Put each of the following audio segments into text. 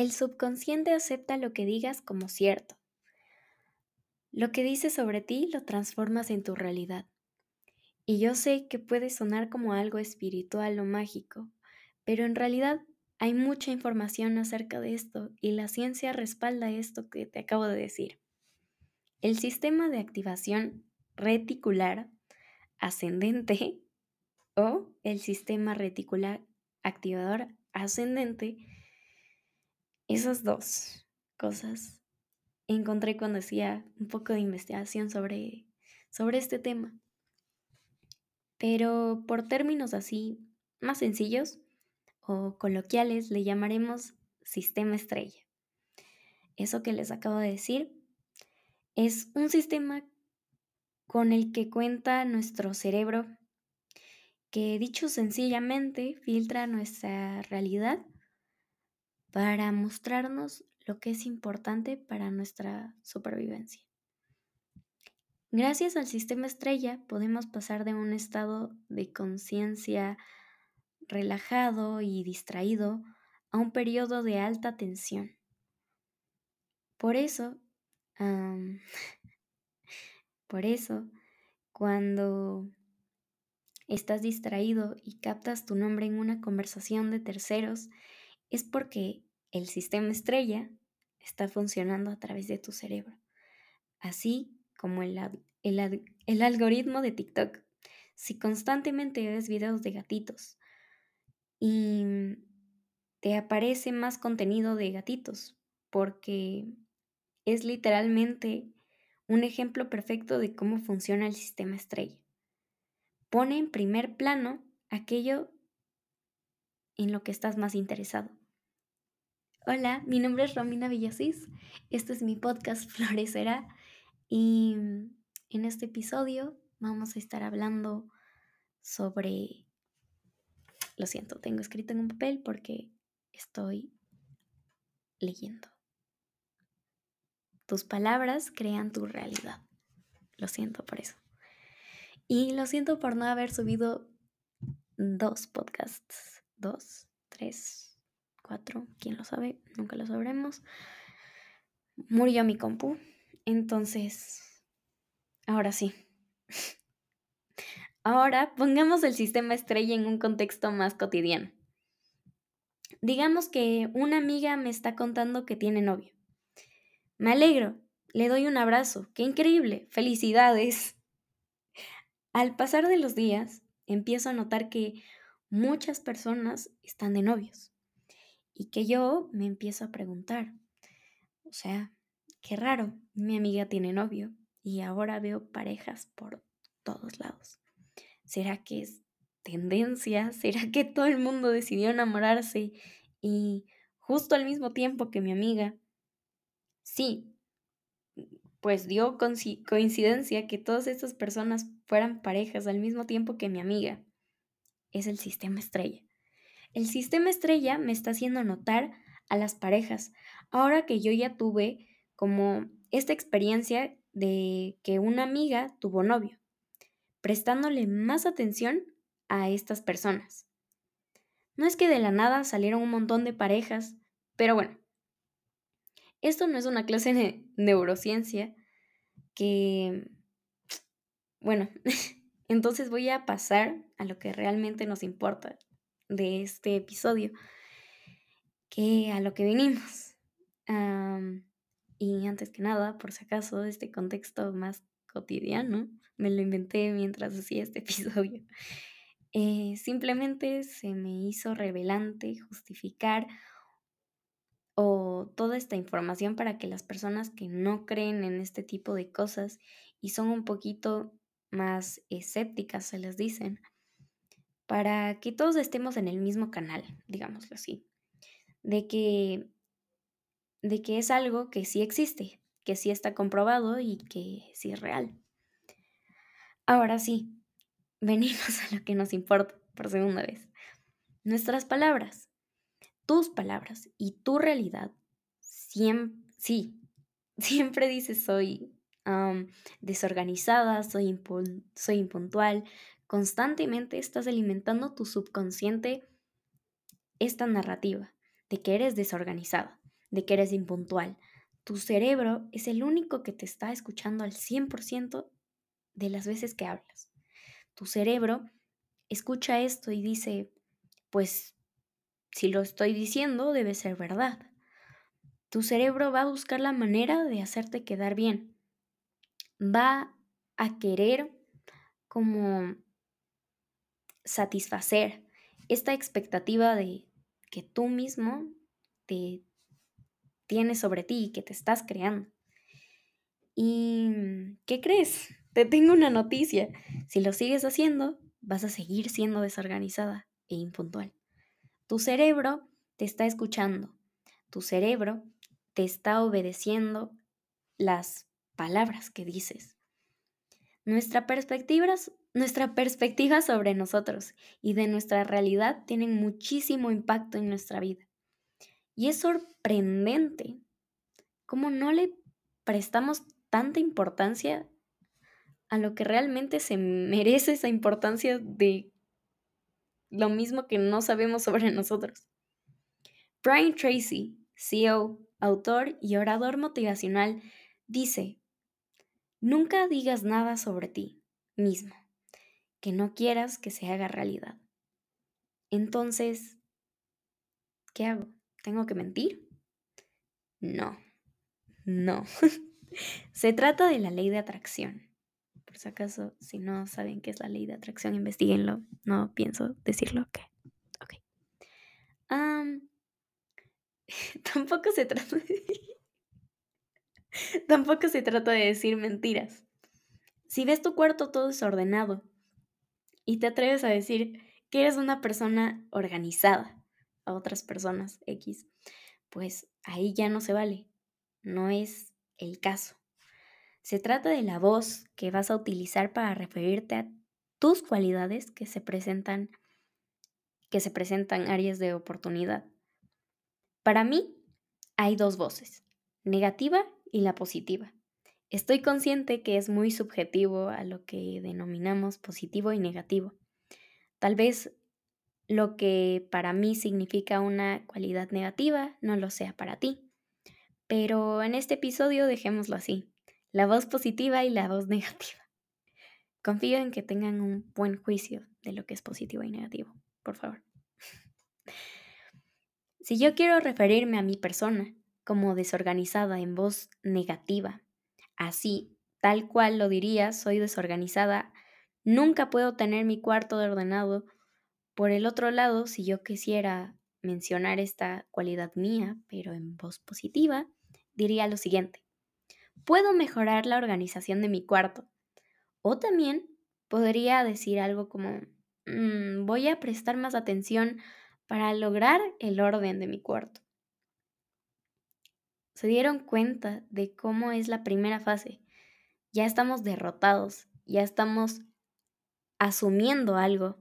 El subconsciente acepta lo que digas como cierto. Lo que dices sobre ti lo transformas en tu realidad. Y yo sé que puede sonar como algo espiritual o mágico, pero en realidad hay mucha información acerca de esto y la ciencia respalda esto que te acabo de decir. El sistema de activación reticular ascendente o el sistema reticular activador ascendente, esas dos cosas encontré cuando hacía un poco de investigación sobre, sobre este tema. Pero por términos así más sencillos o coloquiales le llamaremos sistema estrella. Eso que les acabo de decir es un sistema con el que cuenta nuestro cerebro que dicho sencillamente filtra nuestra realidad para mostrarnos lo que es importante para nuestra supervivencia. Gracias al sistema estrella podemos pasar de un estado de conciencia relajado y distraído a un periodo de alta tensión. Por eso, por eso, cuando estás distraído y captas tu nombre en una conversación de terceros, es porque el sistema estrella está funcionando a través de tu cerebro, así como el, el, algoritmo de TikTok. Si constantemente ves videos de gatitos y te aparece más contenido de gatitos, porque es literalmente un ejemplo perfecto de cómo funciona el sistema estrella. Pone en primer plano aquello en lo que estás más interesado. Hola, mi nombre es Romina Villasís. Este es mi podcast Florecerá y en este episodio vamos a estar hablando sobre... Lo siento, tengo escrito en un papel porque estoy leyendo. Tus palabras crean tu realidad. Lo siento por eso. Y lo siento por no haber subido dos podcasts. Dos, tres, quién lo sabe, nunca lo sabremos. Murió mi compu, entonces, ahora sí. Ahora pongamos el sistema estrella en un contexto más cotidiano. Digamos que una amiga me está contando que tiene novio. Me alegro, le doy un abrazo, qué increíble, felicidades. Al pasar de los días, empiezo a notar que muchas personas están de novios. Y que yo me empiezo a preguntar, o sea, qué raro, mi amiga tiene novio y ahora veo parejas por todos lados. ¿Será que es tendencia? ¿Será que todo el mundo decidió enamorarse y justo al mismo tiempo que mi amiga? Sí, pues dio coincidencia que todas estas personas fueran parejas al mismo tiempo que mi amiga. Es el sistema estrella. El sistema estrella me está haciendo notar a las parejas, ahora que yo ya tuve como esta experiencia de que una amiga tuvo novio, prestándole más atención a estas personas. No es que de la nada salieron un montón de parejas, pero bueno, esto no es una clase de neurociencia que, bueno, entonces voy a pasar a lo que realmente nos importa, de este episodio, que a lo que vinimos. y antes que nada, por si acaso, este contexto más cotidiano, me lo inventé mientras hacía este episodio. Eh, simplemente se me hizo revelante justificar o toda esta información para que las personas que no creen en este tipo de cosas y son un poquito más escépticas, se les dicen, para que todos estemos en el mismo canal, digámoslo así, de que, de que es algo que sí existe, que sí está comprobado y que sí es real. Ahora sí, venimos a lo que nos importa por segunda vez. Nuestras palabras, tus palabras y tu realidad, siempre, sí, siempre dices soy desorganizada, soy, soy impuntual, Constantemente estás alimentando tu subconsciente esta narrativa de que eres desorganizada, de que eres impuntual. Tu cerebro es el único que te está escuchando al 100% de las veces que hablas. Tu cerebro escucha esto y dice, pues si lo estoy diciendo debe ser verdad. Tu cerebro va a buscar la manera de hacerte quedar bien. Va a querer como satisfacer esta expectativa de que tú mismo te tienes sobre ti y que te estás creando. ¿Y qué crees? Te tengo una noticia. Si lo sigues haciendo, vas a seguir siendo desorganizada e impuntual. Tu cerebro te está escuchando. Tu cerebro te está obedeciendo las palabras que dices. Nuestra perspectiva, nuestra perspectiva sobre nosotros y de nuestra realidad tienen muchísimo impacto en nuestra vida. Y es sorprendente cómo no le prestamos tanta importancia a lo que realmente se merece esa importancia de lo mismo que no sabemos sobre nosotros. Brian Tracy, CEO, autor y orador motivacional, dice, nunca digas nada sobre ti mismo que no quieras que se haga realidad. Entonces, ¿qué hago? ¿Tengo que mentir? No, no. se trata de la ley de atracción. Por si acaso, si no saben qué es la ley de atracción, investiguenlo. No pienso decirlo. Ok. Ok. tampoco se trata de... tampoco se trata de decir mentiras. Si ves tu cuarto todo desordenado y te atreves a decir que eres una persona organizada a otras personas X, pues ahí ya no se vale. No es el caso. Se trata de la voz que vas a utilizar para referirte a tus cualidades que se presentan que se presentan áreas de oportunidad. Para mí hay dos voces, negativa y la positiva. Estoy consciente que es muy subjetivo a lo que denominamos positivo y negativo. Tal vez lo que para mí significa una cualidad negativa no lo sea para ti. Pero en este episodio dejémoslo así la voz positiva y la voz negativa. Confío en que tengan un buen juicio de lo que es positivo y negativo, por favor. Si yo quiero referirme a mi persona como desorganizada en voz negativa, así, tal cual lo diría, soy desorganizada, nunca puedo tener mi cuarto ordenado. Por el otro lado, si yo quisiera mencionar esta cualidad mía, pero en voz positiva, diría lo siguiente puedo mejorar la organización de mi cuarto. O también podría decir algo como, mm, voy a prestar más atención para lograr el orden de mi cuarto. Se dieron cuenta de cómo es la primera fase. Ya estamos derrotados, ya estamos asumiendo algo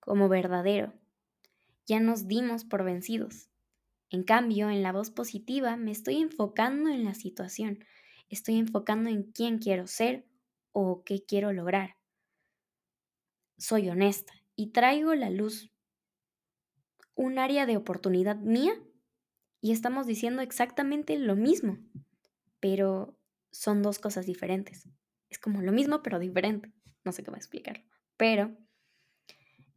como verdadero. Ya nos dimos por vencidos. En cambio, en la voz positiva me estoy enfocando en la situación, estoy enfocando en quién quiero ser o qué quiero lograr. Soy honesta y traigo la luz un área de oportunidad mía y estamos diciendo exactamente lo mismo, pero son dos cosas diferentes. Es como lo mismo pero diferente. No sé cómo explicarlo. Pero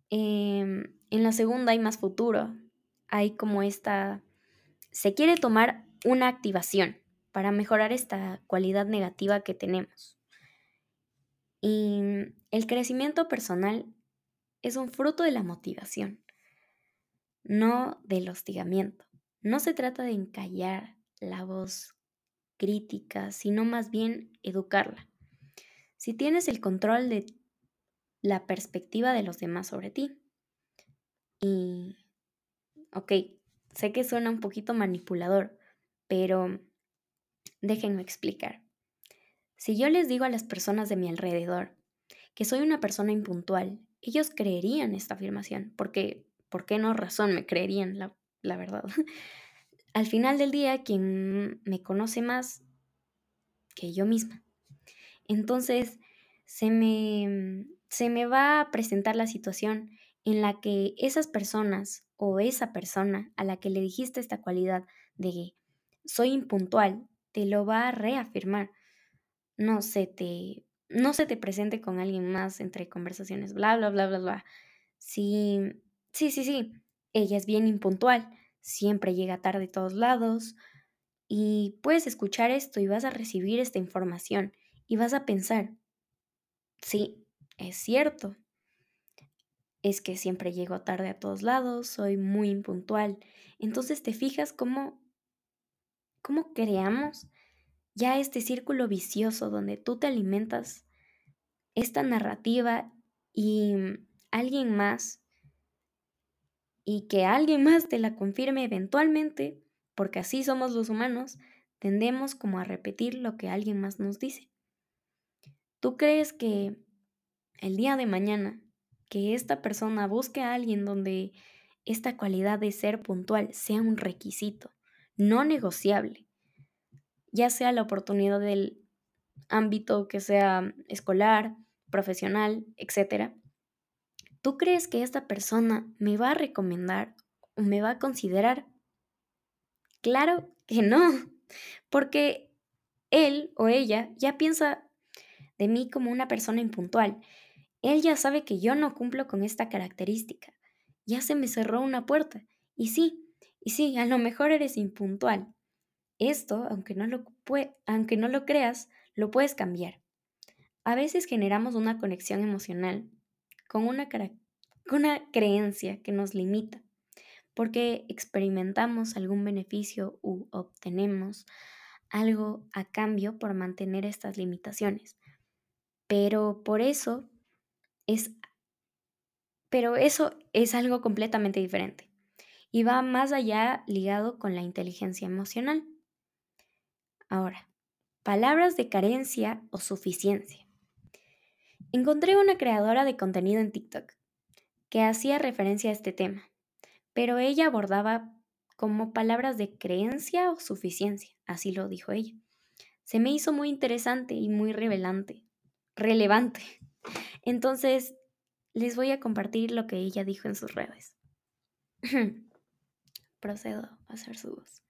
em, en la segunda hay más futuro. Hay como esta... Se quiere tomar una activación para mejorar esta cualidad negativa que tenemos. Y el crecimiento personal es un fruto de la motivación, no del hostigamiento. No se trata de encallar la voz crítica, sino más bien educarla. Si tienes el control de la perspectiva de los demás sobre ti. Y, ok, sé que suena un poquito manipulador, pero Déjenme explicar. Si yo les digo a las personas de mi alrededor que soy una persona impuntual, ellos creerían esta afirmación, porque ¿por qué no razón me creerían la, la verdad? Al final del día, quien me conoce más que yo misma. Entonces, se me, se me va a presentar la situación en la que esas personas o esa persona a la que le dijiste esta cualidad de soy impuntual, te lo va a reafirmar. No se te, no se te presente con alguien más entre conversaciones, bla, bla, bla, bla, bla. Sí, sí, sí, sí. Ella es bien impuntual, siempre llega tarde a todos lados. Y puedes escuchar esto y vas a recibir esta información y vas a pensar, sí, es cierto. Es que siempre llego tarde a todos lados, soy muy impuntual. Entonces te fijas cómo, cómo creamos ya este círculo vicioso donde tú te alimentas esta narrativa y alguien más y que alguien más te la confirme eventualmente, porque así somos los humanos, tendemos como a repetir lo que alguien más nos dice. ¿Tú crees que el día de mañana que esta persona busque a alguien donde esta cualidad de ser puntual sea un requisito, no negociable, ya sea la oportunidad del ámbito que sea escolar, profesional, etc. ¿Tú crees que esta persona me va a recomendar o me va a considerar? Claro que no, porque él o ella ya piensa de mí como una persona impuntual él ya sabe que yo no cumplo con esta característica. Ya se me cerró una puerta. Y sí, y sí, a lo mejor eres impuntual. Esto, aunque no lo, aunque no lo creas, lo puedes cambiar. A veces generamos una conexión emocional con una, con una creencia que nos limita, porque experimentamos algún beneficio u obtenemos algo a cambio por mantener estas limitaciones. Pero por eso es, pero eso es algo completamente diferente y va más allá ligado con la inteligencia emocional. Ahora, palabras de carencia o suficiencia. Encontré una creadora de contenido en TikTok que hacía referencia a este tema, pero ella abordaba como palabras de creencia o suficiencia, así lo dijo ella. Se me hizo muy interesante y muy revelante, relevante. Entonces, les voy a compartir lo que ella dijo en sus redes. Procedo a hacer su voz.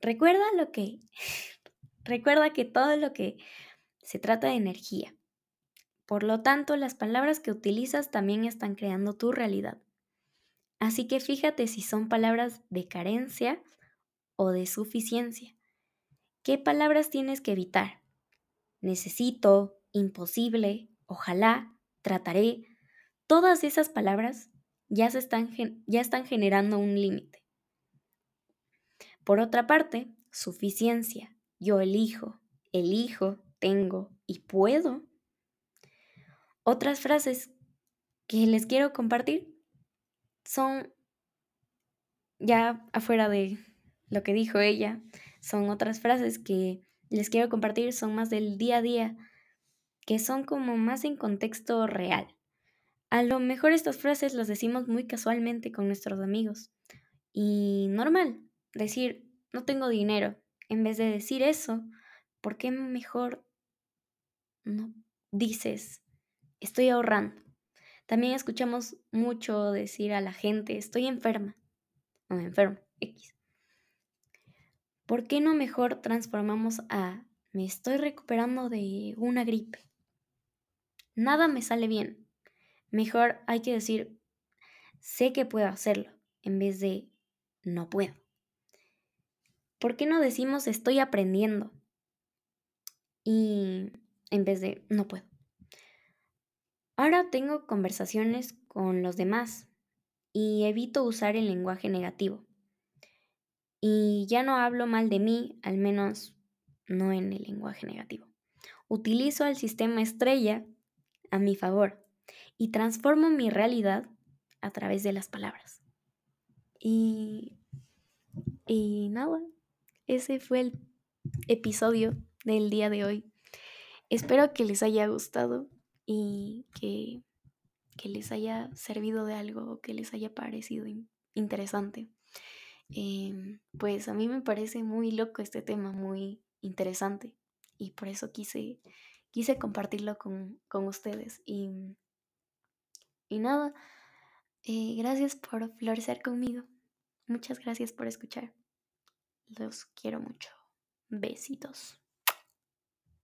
Recuerda lo que recuerda que todo lo que se trata de energía. Por lo tanto, las palabras que utilizas también están creando tu realidad. Así que fíjate si son palabras de carencia o de suficiencia. ¿Qué palabras tienes que evitar? Necesito, imposible, ojalá, trataré, todas esas palabras ya, se están, ya están generando un límite. Por otra parte, suficiencia, yo elijo, elijo, tengo y puedo. Otras frases que les quiero compartir son ya afuera de lo que dijo ella, son otras frases que les quiero compartir, son más del día a día que son como más en contexto real. A lo mejor estas frases las decimos muy casualmente con nuestros amigos. Y normal, decir, no tengo dinero. En vez de decir eso, ¿por qué mejor no dices, estoy ahorrando? También escuchamos mucho decir a la gente, estoy enferma. O enfermo, X. ¿Por qué no mejor transformamos a me estoy recuperando de una gripe? nada me sale bien. Mejor hay que decir, sé que puedo hacerlo, en vez de no puedo. ¿Por qué no decimos estoy aprendiendo? Y en vez de no puedo. Ahora tengo conversaciones con los demás y evito usar el lenguaje negativo. Y ya no hablo mal de mí, al menos no en el lenguaje negativo. Utilizo el sistema estrella a mi favor y transformo mi realidad a través de las palabras. Y, y nada, ese fue el episodio del día de hoy. Espero que les haya gustado y que, que les haya servido de algo o que les haya parecido interesante. Em, pues a mí me parece muy loco este tema, muy interesante y por eso quise quise compartirlo con, ustedes. Y, y nada, eh, gracias por florecer conmigo. Muchas gracias por escuchar. Los quiero mucho. Besitos.